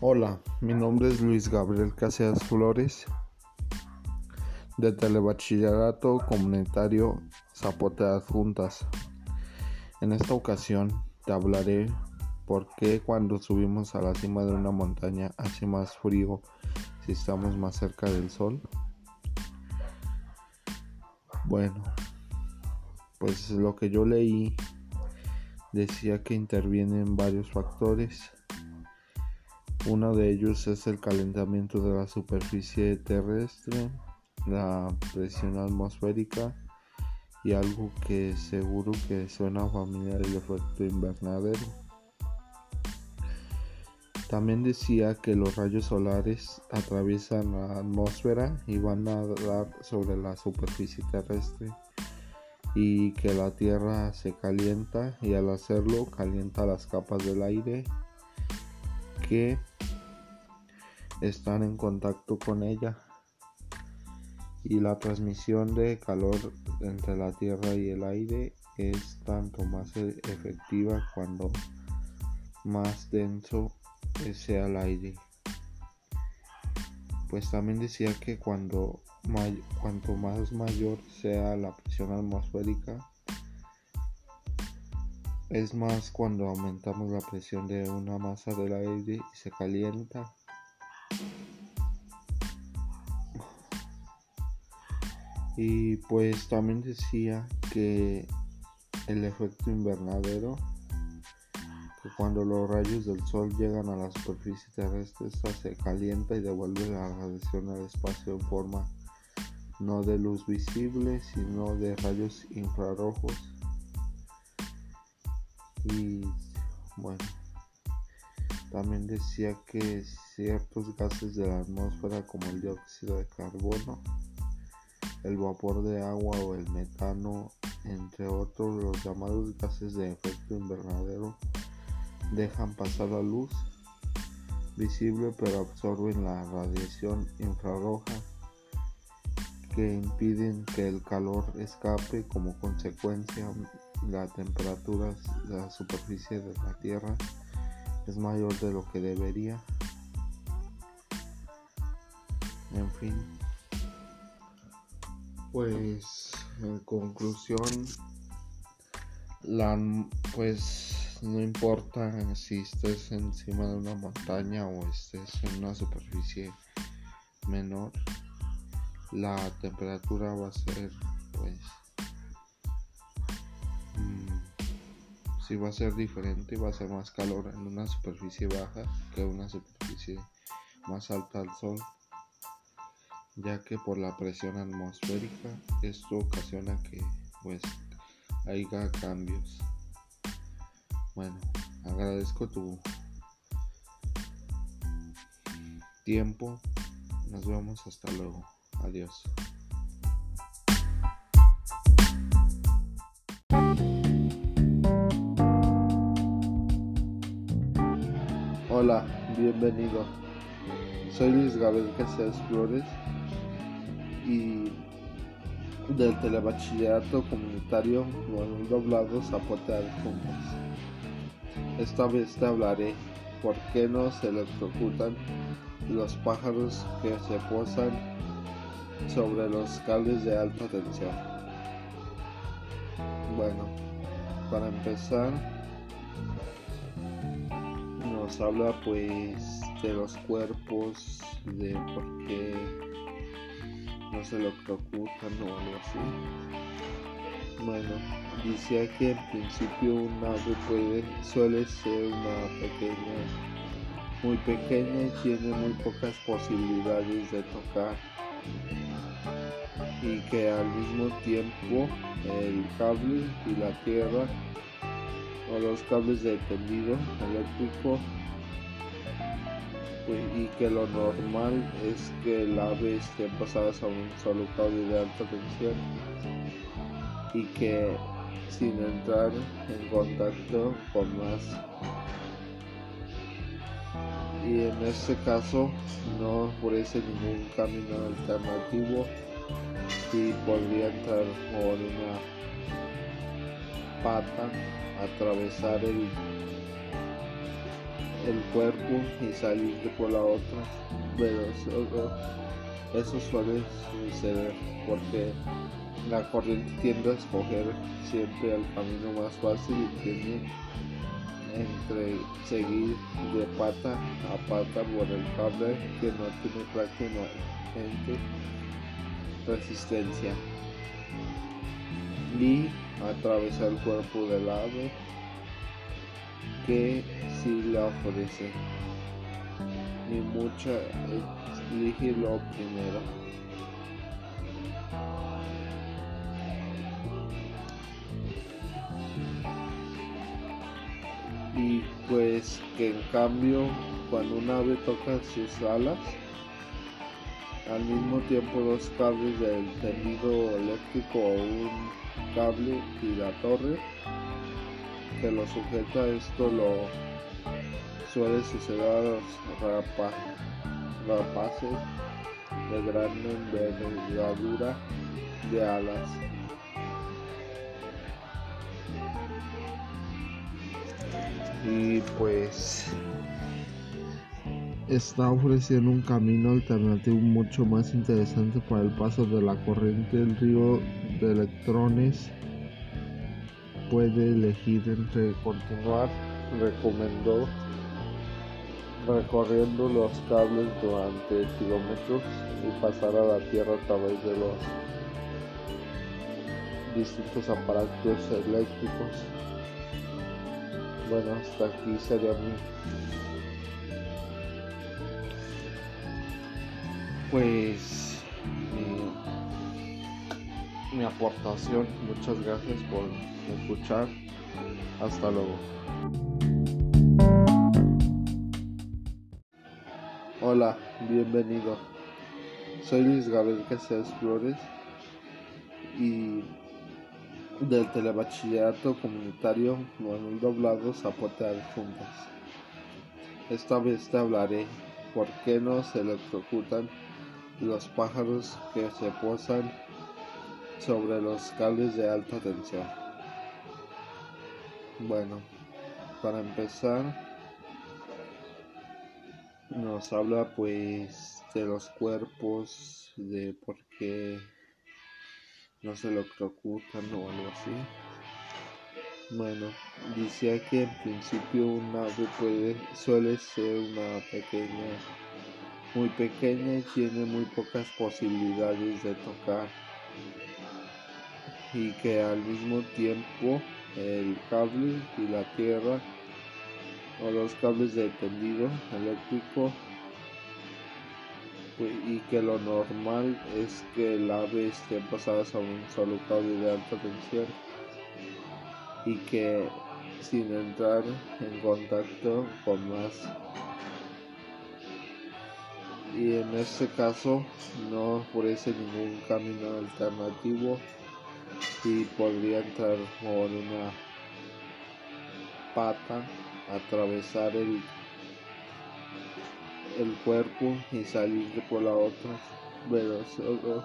Hola, mi nombre es Luis Gabriel Caseas Flores de Telebachillerato Comunitario Zapote Adjuntas. En esta ocasión te hablaré por qué cuando subimos a la cima de una montaña hace más frío si estamos más cerca del sol. Bueno, pues lo que yo leí decía que intervienen varios factores uno de ellos es el calentamiento de la superficie terrestre, la presión atmosférica y algo que seguro que suena familiar el efecto invernadero. También decía que los rayos solares atraviesan la atmósfera y van a dar sobre la superficie terrestre y que la Tierra se calienta y al hacerlo calienta las capas del aire que están en contacto con ella. Y la transmisión de calor entre la tierra y el aire es tanto más e-, efectiva cuando más denso sea el aire. Pues también decía que cuando cuanto más mayor sea la presión atmosférica es más cuando aumentamos la presión de una masa del aire y se calienta. Y pues también decía que el efecto invernadero, que cuando los rayos del sol llegan a la superficie terrestre, esta se calienta y devuelve la radiación al espacio en forma no de luz visible, sino de rayos infrarrojos y bueno, también decía que ciertos gases de la atmósfera como el dióxido de carbono, el vapor de agua o el metano, entre otros los llamados gases de efecto invernadero, dejan pasar la luz visible pero absorben la radiación infrarroja que impiden que el calor escape como consecuencia la temperatura de la superficie de la Tierra es mayor de lo que debería. En fin, pues en conclusión, la, pues no importa si estés encima de una montaña o estés en una superficie menor, la temperatura va a ser pues si va a ser diferente, va a ser más calor en una superficie baja que una superficie más alta al sol, ya que por la presión atmosférica esto ocasiona que pues haya cambios. Bueno, agradezco tu tiempo. Nos vemos hasta luego. Adiós. Hola, bienvenido. Soy Luis Gabriel Casillas Flores y del Telebachillerato Comunitario Manuel Doblado Zapote Adjuntas. Esta vez te hablaré por qué no se electrocutan los pájaros que se posan sobre los cables de alta tensión. Bueno, para empezar, habla pues de los cuerpos, de por qué no se lo preocupan o algo así. Bueno, dice que en principio un ave puede, suele ser una pequeña, muy pequeña y tiene muy pocas posibilidades de tocar y que al mismo tiempo el cable y la tierra o los cables de tendido eléctrico y que lo normal es que el ave esté pasada sobre un solo cable de alta tensión y que sin entrar en contacto con más. Y en este caso no ofrece ningún camino alternativo y podría entrar por una pata atravesar el el cuerpo y salir por la otra. Pero eso, suele suceder porque la corriente tiende a escoger siempre el camino más fácil y tiene entre seguir de pata a pata por el cable que no tiene prácticamente resistencia y atravesar el cuerpo del ave que si la ofrece. Y mucha elige lo primero. Y pues que en cambio cuando un ave toca sus alas al mismo tiempo dos cables del tendido eléctrico o un cable y la torre que lo sujeta esto lo suele suceder a los rapaces de gran envergadura de alas. Y pues está ofreciendo un camino alternativo mucho más interesante para el paso de la corriente del río de electrones puede elegir entre continuar recomendó recorriendo los cables durante kilómetros y pasar a la tierra a través de los distintos aparatos eléctricos. Bueno hasta aquí sería mi pues mi, aportación. Muchas gracias por escuchar. Hasta luego. Hola, bienvenido. Soy Luis Gabriel Casillas Flores y del Telebachillerato Comunitario Manuel Doblado Zapote Juntas. Esta vez te hablaré por qué no se electrocutan los pájaros que se posan sobre los cables de alta tensión. Bueno, para empezar, nos habla pues de los cuerpos, de por qué no se electrocutan o algo así. Bueno, dice que en principio un ave puede, suele ser una pequeña muy pequeña y tiene muy pocas posibilidades de tocar y que al mismo tiempo el cable y la tierra o los cables de tendido eléctrico pues, y que lo normal es que el ave esté pasada sobre un solo cable de alta tensión y que sin entrar en contacto con más. Y en este caso no ofrece ningún camino alternativo y podría entrar por una pata, atravesar el, el cuerpo y salir por la otra. Pero eso,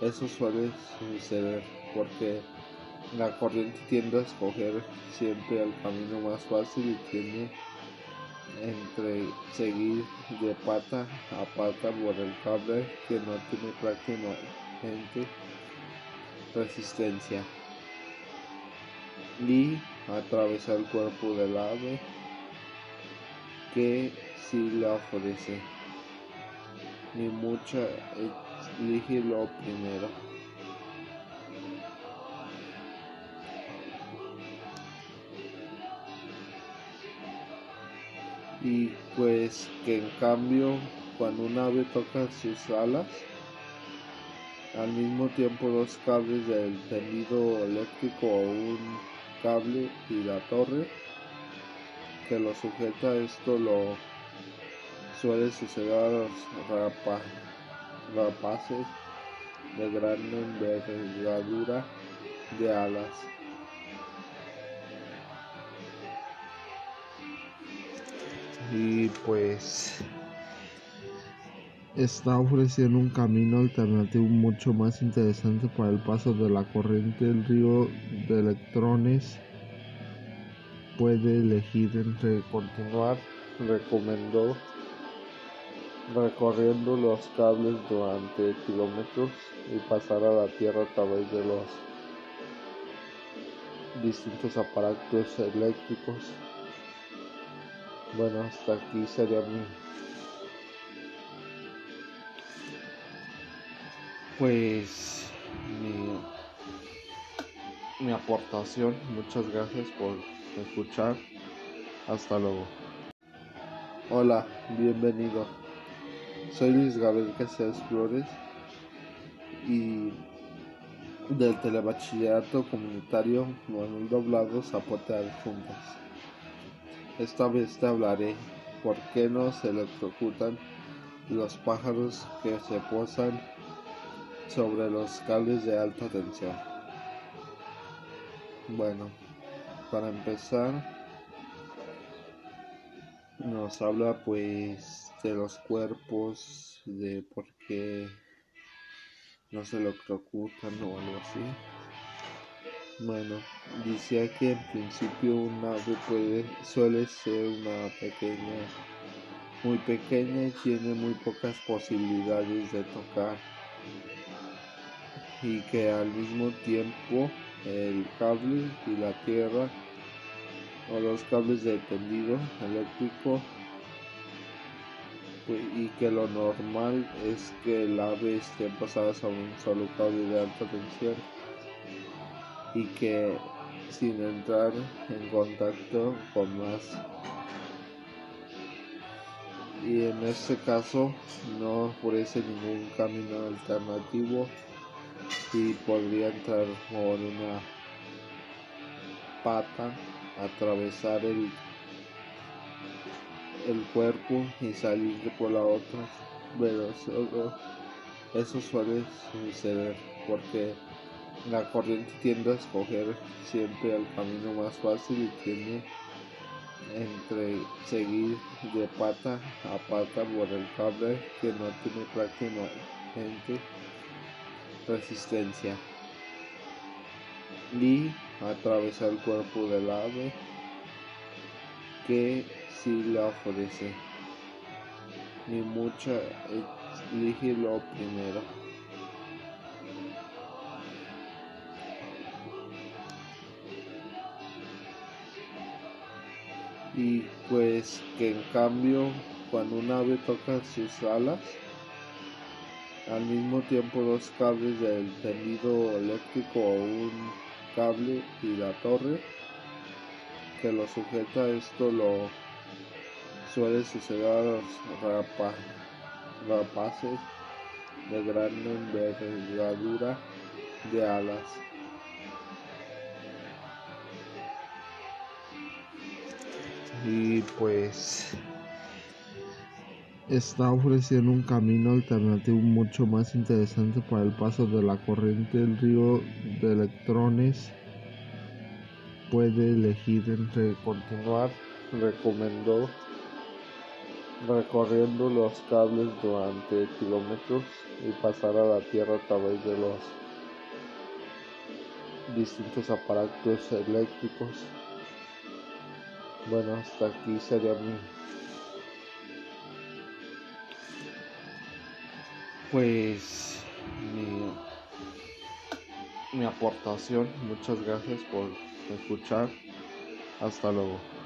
eso suele suceder porque la corriente tiende a escoger siempre el camino más fácil y tiene entre seguir de pata a pata por el cable que no tiene prácticamente resistencia y atravesar el cuerpo del ave que si la ofrece. Y mucha elige lo primero. Y pues que en cambio cuando un ave toca sus alas al mismo tiempo dos cables del tendido eléctrico o un cable y la torre que lo sujeta esto lo suele suceder a los rapaces de gran envergadura de alas. Y pues está ofreciendo un camino alternativo mucho más interesante para el paso de la corriente del río de electrones puede elegir entre continuar recomendó recorriendo los cables durante kilómetros y pasar a la tierra a través de los distintos aparatos eléctricos. Bueno, hasta aquí sería mi pues mi, mi aportación. Muchas gracias por escuchar. Hasta luego. Hola, bienvenido. Soy Luis Gabriel Casillas Flores y del Telebachillerato Comunitario Manuel Doblado Zapote Adjuntas. Esta vez te hablaré por qué no se electrocutan los pájaros que se posan sobre los cables de alta tensión. Bueno, para empezar, nos habla pues de los cuerpos, de por qué no se electrocutan o algo así. Bueno, decía que en principio un ave puede, suele ser una pequeña, muy pequeña y tiene muy pocas posibilidades de tocar y que al mismo tiempo el cable y la tierra o los cables de tendido eléctrico y que lo normal es que el ave esté pasada sobre un solo cable de alta tensión y que sin entrar en contacto con más. Y en este caso no ofrece ningún camino alternativo y podría entrar por una pata, atravesar el, el cuerpo y salir por la otra. Pero eso suele suceder porque la corriente tiende a escoger siempre el camino más fácil y tiene entre seguir de pata a pata por el cable que no tiene prácticamente resistencia. Y atravesar el cuerpo del ave que si le ofrece. Ni mucha elige lo primero. Y pues que en cambio cuando un ave toca sus alas al mismo tiempo dos cables del tendido eléctrico o un cable y la torre que lo sujeta esto lo suele suceder a los rapaces de gran envergadura de alas. Y pues está ofreciendo un camino alternativo mucho más interesante para el paso de la corriente del río de electrones. Puede elegir entre continuar, recomendó recorriendo los cables durante kilómetros y pasar a la tierra a través de los distintos aparatos eléctricos. Bueno, hasta aquí sería mi pues mi, mi aportación. Muchas gracias por escuchar. Hasta luego.